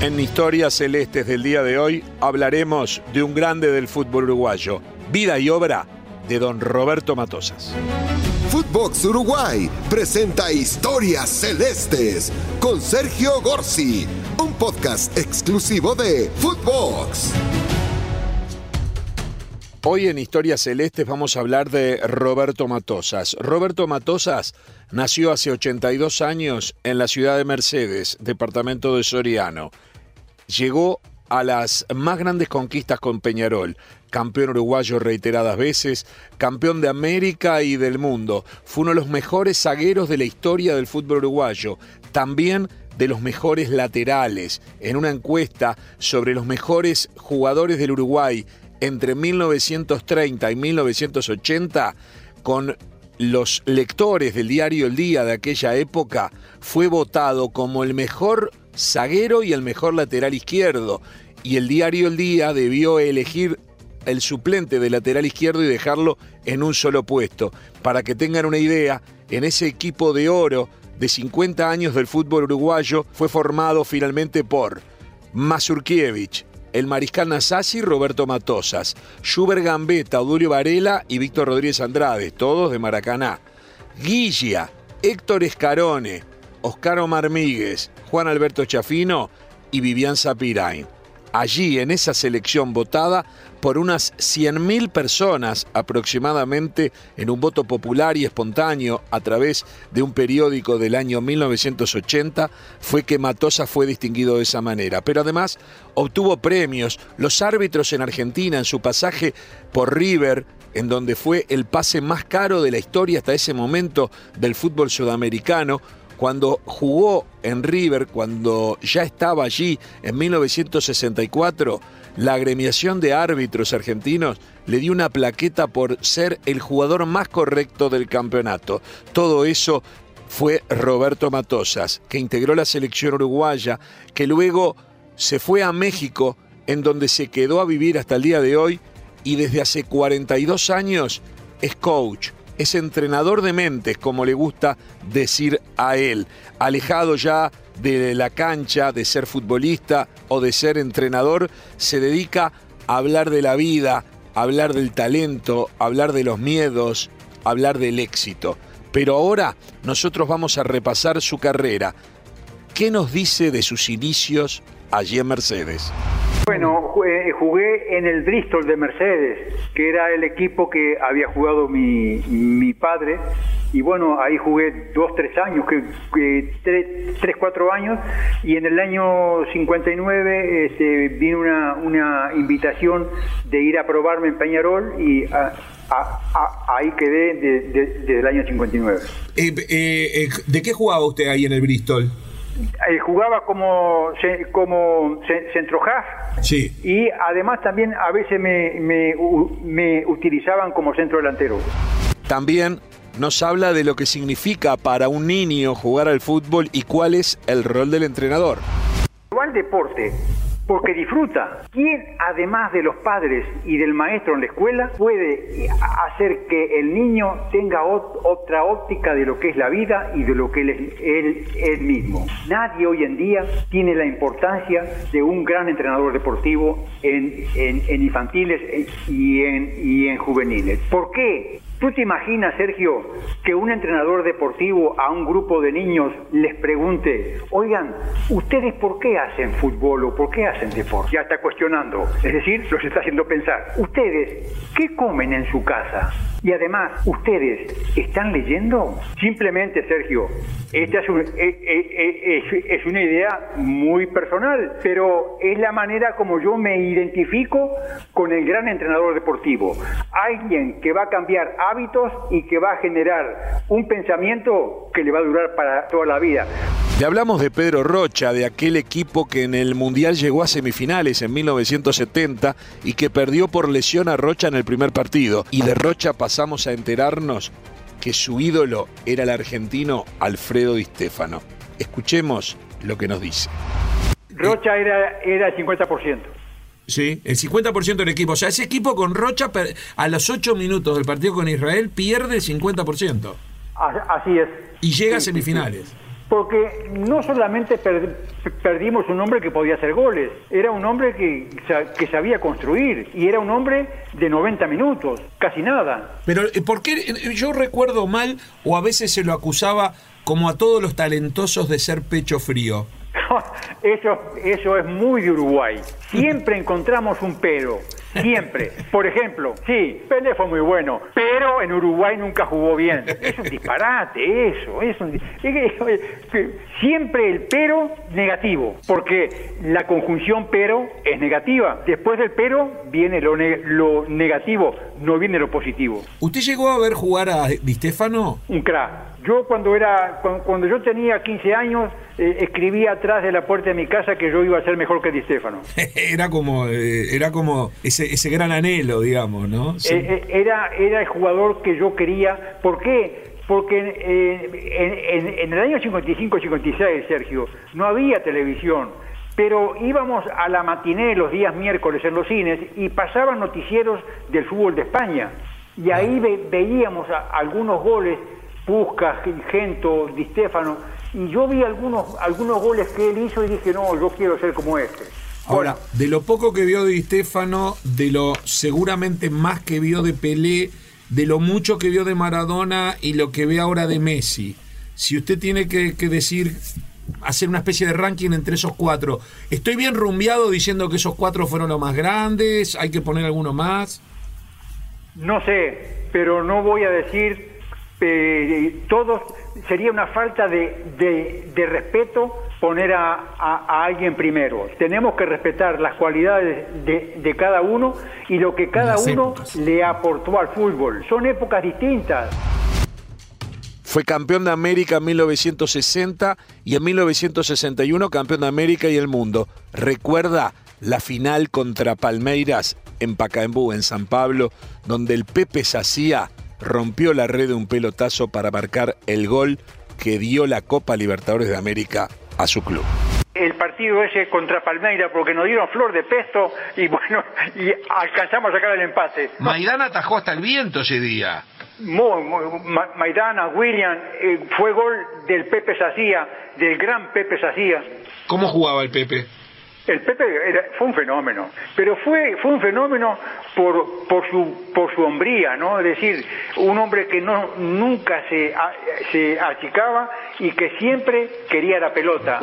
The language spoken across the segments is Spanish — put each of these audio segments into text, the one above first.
En Historias Celestes del día de hoy hablaremos de un grande del fútbol uruguayo, vida y obra de don Roberto Matosas. Footbox Uruguay presenta Historias Celestes con Sergio Gorsi, un podcast exclusivo de Footbox. Hoy en Historias Celestes vamos a hablar de Roberto Matosas. Roberto Matosas nació hace 82 años en la ciudad de Mercedes, departamento de Soriano. Llegó a las más grandes conquistas con Peñarol, campeón uruguayo reiteradas veces, campeón de América y del mundo. Fue uno de los mejores zagueros de la historia del fútbol uruguayo, también de los mejores laterales. En una encuesta sobre los mejores jugadores del Uruguay entre 1930 y 1980 con los lectores del diario El Día de aquella época, fue votado como el mejor zaguero y el mejor lateral izquierdo. Y el diario El Día debió elegir el suplente de lateral izquierdo y dejarlo en un solo puesto. Para que tengan una idea, en ese equipo de oro de 50 años del fútbol uruguayo fue formado finalmente por Mazurkiewicz, el Mariscal Nasasi, Roberto Matosas, Schubert Gambetta, Odulio Varela y Víctor Rodríguez Andrade, todos de Maracaná. Guilla, Héctor Escarone, Oscar Omar Míguez, Juan Alberto Chafino y Vivian Zapirain allí en esa selección votada por unas 100.000 personas aproximadamente en un voto popular y espontáneo a través de un periódico del año 1980, fue que Matosa fue distinguido de esa manera. Pero además obtuvo premios. Los árbitros en Argentina en su pasaje por River, en donde fue el pase más caro de la historia hasta ese momento del fútbol sudamericano, cuando jugó en River, cuando ya estaba allí en 1964, la agremiación de árbitros argentinos le dio una plaqueta por ser el jugador más correcto del campeonato. Todo eso fue Roberto Matosas, que integró la selección uruguaya, que luego se fue a México, en donde se quedó a vivir hasta el día de hoy, y desde hace 42 años es coach, es entrenador de mentes, como le gusta decir a él, alejado ya de la cancha, de ser futbolista o de ser entrenador, se dedica a hablar de la vida, a hablar del talento, a hablar de los miedos, a hablar del éxito. Pero ahora nosotros vamos a repasar su carrera. ¿Qué nos dice de sus inicios allí en Mercedes? Bueno, jugué en el Bristol de Mercedes, que era el equipo que había jugado mi, mi padre. Y bueno, ahí jugué dos, tres años, que, tres, cuatro años. Y en el año 59 este, vino una, una invitación de ir a probarme en Peñarol y ahí quedé desde el año 59. Eh, eh, eh, ¿De qué jugaba usted ahí en el Bristol? Eh, jugaba como, como centro half sí. y además también a veces me, me, me utilizaban como centro delantero. También nos habla de lo que significa para un niño jugar al fútbol y cuál es el rol del entrenador. Igual deporte porque disfruta. ¿Quién, además de los padres y del maestro en la escuela, puede hacer que el niño tenga otra óptica de lo que es la vida y de lo que él es mismo? Nadie hoy en día tiene la importancia de un gran entrenador deportivo en, infantiles y en, y en juveniles. ¿Por qué? ¿Tú te imaginas, Sergio, que un entrenador deportivo a un grupo de niños les pregunte, oigan, ¿ustedes por qué hacen fútbol o por qué hacen deporte? Ya está cuestionando, es decir, los está haciendo pensar. ¿Ustedes qué comen en su casa? Y además, ¿ustedes están leyendo? Simplemente, Sergio, esta es, eh, eh, eh, una idea muy personal, pero es la manera como yo me identifico con el gran entrenador deportivo. Alguien que va a cambiar hábitos y que va a generar un pensamiento que le va a durar para toda la vida. Le hablamos de Pedro Rocha, de aquel equipo que en el Mundial llegó a semifinales en 1970 y que perdió por lesión a Rocha en el primer partido. Y de Rocha pasamos a enterarnos que su ídolo era el argentino Alfredo Di Stefano. Escuchemos lo que nos dice. Rocha era, era el 50%. Sí, el 50% del equipo. O sea, ese equipo con Rocha a los 8 minutos del partido con Israel pierde el 50%. Así es. Y llega a semifinales. porque no solamente perdimos un hombre que podía hacer goles, era un hombre que, que sabía construir y era un hombre de 90 minutos, casi nada. Pero eh, ¿por qué yo recuerdo mal o a veces se lo acusaba como a todos los talentosos de ser pecho frío? Eso, eso es muy de Uruguay. Siempre encontramos un pero. Siempre. Por ejemplo, sí, Pelé fue muy bueno, pero en Uruguay nunca jugó bien. Es un disparate eso. Es un, siempre el pero negativo, porque la conjunción pero es negativa. Después del pero viene lo, lo negativo, no viene lo positivo. ¿Usted llegó a ver jugar a Di Stefano? Un crack yo cuando era cuando, yo tenía 15 años eh, escribía atrás de la puerta de mi casa que yo iba a ser mejor que Di Stefano. era como eh, era como ese, ese gran anhelo, digamos, ¿no? Eh, era era el jugador que yo quería. ¿Por qué? Porque en, en el año 55-56, Sergio, no había televisión pero íbamos a la matiné los días miércoles en los cines y pasaban noticieros del fútbol de España. Y ahí veíamos algunos goles Pusca, Gento, Di Stefano, y yo vi algunos, algunos goles que él hizo y dije, no, yo quiero ser como este. Ahora, de lo poco que vio de Di Stefano, de lo seguramente más que vio de Pelé, de lo mucho que vio de Maradona y lo que ve ahora de Messi, si usted tiene que, que decir, hacer una especie de ranking entre esos cuatro, ¿estoy bien rumbeado diciendo que esos cuatro fueron los más grandes? ¿Hay que poner alguno más? No sé, pero no voy a decir eh, todos sería una falta de, de, respeto poner a, alguien primero. Tenemos que respetar las cualidades de, cada uno y lo que cada uno le aportó al fútbol. Son épocas distintas. Fue campeón de América en 1960 y en 1961 campeón de América y el mundo. Recuerda la final contra Palmeiras en Pacaembu, en San Pablo, donde el Pepe Sacía rompió la red de un pelotazo para marcar el gol que dio la Copa Libertadores de América a su club. El partido ese contra Palmeira porque nos dieron flor de pesto y bueno, y alcanzamos a sacar el empate. Maidana atajó hasta el viento ese día. Muy, Maidana, William, eh, fue gol del Pepe Sacía, del gran Pepe Sacía. ¿Cómo jugaba el Pepe? El Pepe fue un fenómeno, pero fue, fue un fenómeno por, por, su, por su hombría, ¿no? Es decir, un hombre que no, nunca se, se achicaba y que siempre quería la pelota.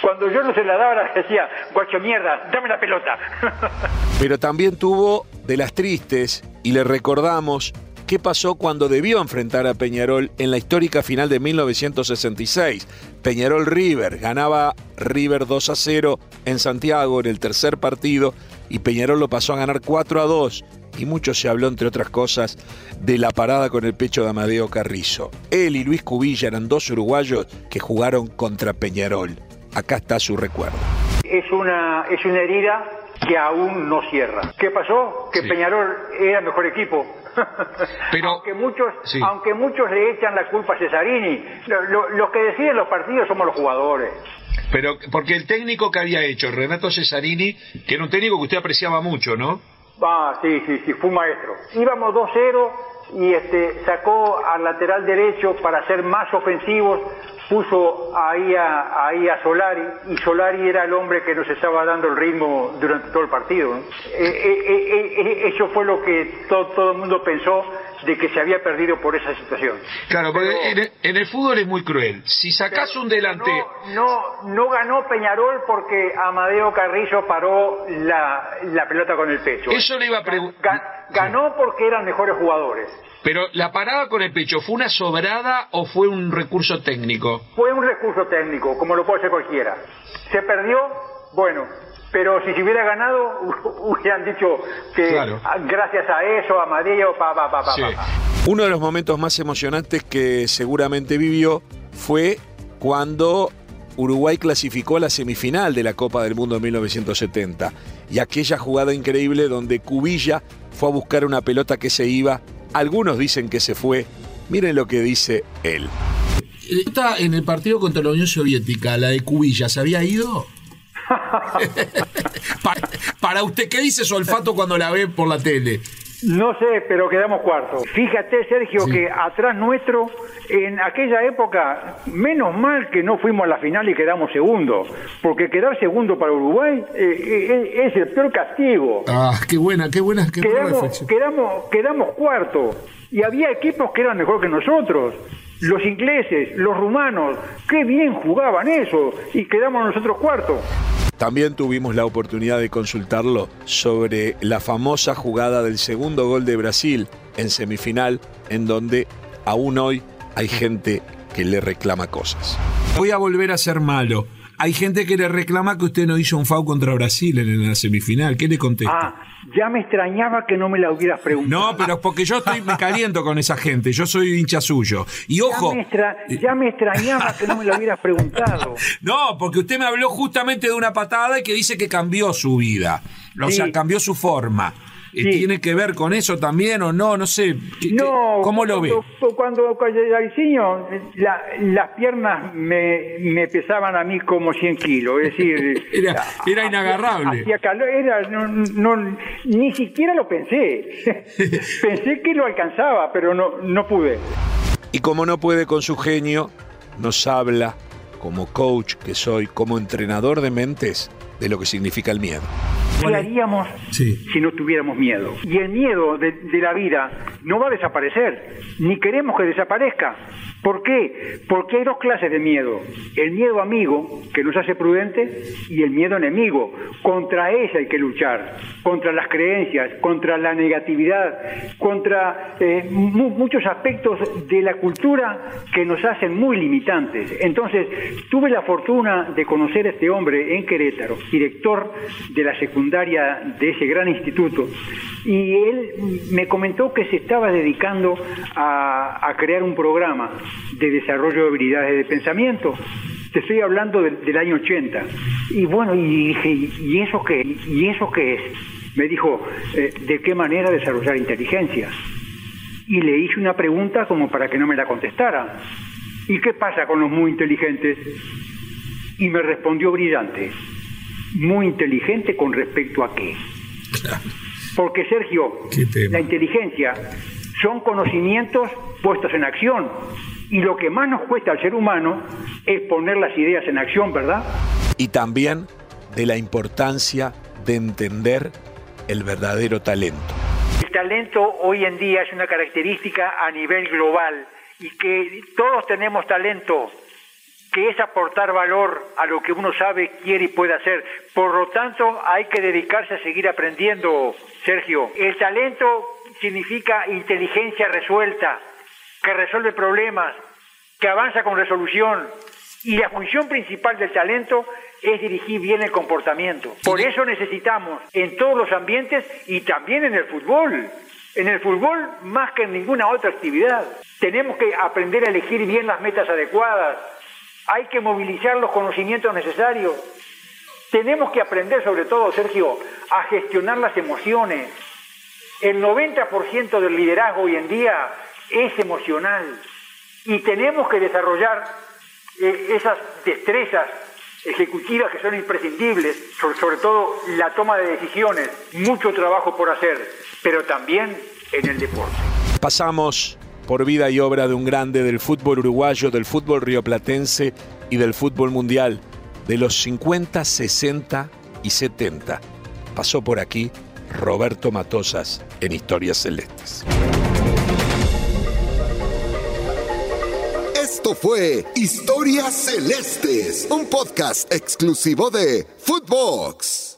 cuando yo no se la daba, decía, guacho mierda, dame la pelota. pero también tuvo de las tristes, y le recordamos qué pasó cuando debió enfrentar a Peñarol en la histórica final de 1966. Peñarol River ganaba River 2 a 0 en Santiago en el tercer partido y Peñarol lo pasó a ganar 4 a 2 y mucho se habló, entre otras cosas, de la parada con el pecho de Amadeo Carrizo. Él y Luis Cubilla eran dos uruguayos que jugaron contra Peñarol. Acá está su recuerdo. Es una, es una herida que aún no cierra. ¿Qué pasó? Que Peñarol era mejor equipo, pero aunque muchos aunque muchos le echan la culpa a Cesarini. Los que deciden los partidos somos los jugadores. Pero porque el técnico que había hecho Renato Cesarini que era un técnico que usted apreciaba mucho no ah sí sí sí fue un maestro. Íbamos 2-0 y este sacó al lateral derecho para ser más ofensivos puso ahí a, ahí a Solari y Solari era el hombre que nos estaba dando el ritmo durante todo el partido. Eh, eh, eh, eso fue lo que todo, el mundo pensó de que se había perdido por esa situación. Claro, porque en, el, fútbol es muy cruel. Si sacas un delante... No, no, ganó Peñarol porque Amadeo Carrillo paró la, la pelota con el pecho. Eso le iba a preguntar. Ganó porque eran mejores jugadores. Pero la parada con el pecho, ¿fue una sobrada o fue un recurso técnico? Fue un recurso técnico, como lo puede ser cualquiera. Se perdió, bueno, pero si se hubiera ganado, hubieran dicho que gracias a eso, a Amadeo, pa, pa, pa, pa, Uno de los momentos más emocionantes que seguramente vivió fue cuando Uruguay clasificó a la semifinal de la Copa del Mundo en 1970 y aquella jugada increíble donde Cubilla fue a buscar una pelota que se iba algunos dicen que se fue. Miren lo que dice él. ¿Está en el partido contra la Unión Soviética, la de Cubilla, se había ido? para, usted, ¿qué dice su olfato cuando la ve por la tele? No sé, pero quedamos cuarto. Fíjate, Sergio, que atrás nuestro, en aquella época, menos mal que no fuimos a la final y quedamos segundo, porque quedar segundo para Uruguay eh, eh, es el peor castigo. Ah, qué buena, qué buena, qué quedamos, quedamos, quedamos cuarto y había equipos que eran mejor que nosotros. Los ingleses, los rumanos, qué bien jugaban eso y quedamos nosotros cuarto. También tuvimos la oportunidad de consultarlo sobre la famosa jugada del segundo gol de Brasil en semifinal, en donde aún hoy hay gente que le reclama cosas. Voy a volver a ser malo. Hay gente que le reclama que usted no hizo un FAU contra Brasil en la semifinal. ¿Qué le contesta? Ah, ya me extrañaba que no me la hubieras preguntado. No, pero porque yo estoy, me caliento con esa gente, yo soy hincha suyo. Y ojo. Ya me, extrañaba que no me la hubieras preguntado. No, porque usted me habló justamente de una patada y que dice que cambió su vida. O sea, cambió su forma. ¿Tiene que ver con eso también o no? No sé. no, ¿Cómo lo ve? Cuando, cuando la, las piernas me, pesaban a mí como 100 kilos. Es decir, era, era inagarrable. Hacía calor, era, no, ni siquiera lo pensé. pensé que lo alcanzaba, pero no, no pude. Y como no puede con su genio, nos habla como coach que soy, como entrenador de mentes, de lo que significa el miedo. ¿Qué haríamos si no tuviéramos miedo? Y el miedo de, la vida no va a desaparecer, ni queremos que desaparezca. ¿Por qué? Porque hay dos clases de miedo. El miedo amigo, que nos hace prudentes, y el miedo enemigo. Contra ese hay que luchar, contra las creencias, contra la negatividad, contra eh, muchos aspectos de la cultura que nos hacen muy limitantes. Entonces, tuve la fortuna de conocer a este hombre en Querétaro, director de la secundaria de ese gran instituto, y él me comentó que se estaba dedicando a, crear un programa de desarrollo de habilidades de pensamiento. Te estoy hablando del, año 80. Y bueno, y dije, ¿y eso qué? ¿Y eso qué es? Me dijo, eh, ¿de qué manera desarrollar inteligencia? Y le hice una pregunta como para que no me la contestara. ¿Y qué pasa con los muy inteligentes? Y me respondió brillante. Muy inteligente con respecto a qué. Porque Sergio, la inteligencia son conocimientos puestos en acción. Y lo que más nos cuesta al ser humano es poner las ideas en acción, ¿verdad? Y también de la importancia de entender el verdadero talento. El talento hoy en día es una característica a nivel global y que todos tenemos talento, que es aportar valor a lo que uno sabe, quiere y puede hacer. Por lo tanto, hay que dedicarse a seguir aprendiendo, Sergio. El talento significa inteligencia resuelta, que resuelve problemas, que avanza con resolución. Y la función principal del talento es dirigir bien el comportamiento. Por eso necesitamos en todos los ambientes y también en el fútbol. En el fútbol más que en ninguna otra actividad. Tenemos que aprender a elegir bien las metas adecuadas, hay que movilizar los conocimientos necesarios. Tenemos que aprender, sobre todo, Sergio, a gestionar las emociones. El 90% del liderazgo hoy en día es emocional y tenemos que desarrollar eh, esas destrezas ejecutivas que son imprescindibles, sobre todo la toma de decisiones, mucho trabajo por hacer, pero también en el deporte. Pasamos por vida y obra de un grande del fútbol uruguayo, del fútbol rioplatense y del fútbol mundial, de los 50, 60 y 70. Pasó por aquí Roberto Matosas en Historias Celestes. Esto fue Historias Celestes, un podcast exclusivo de Footbox.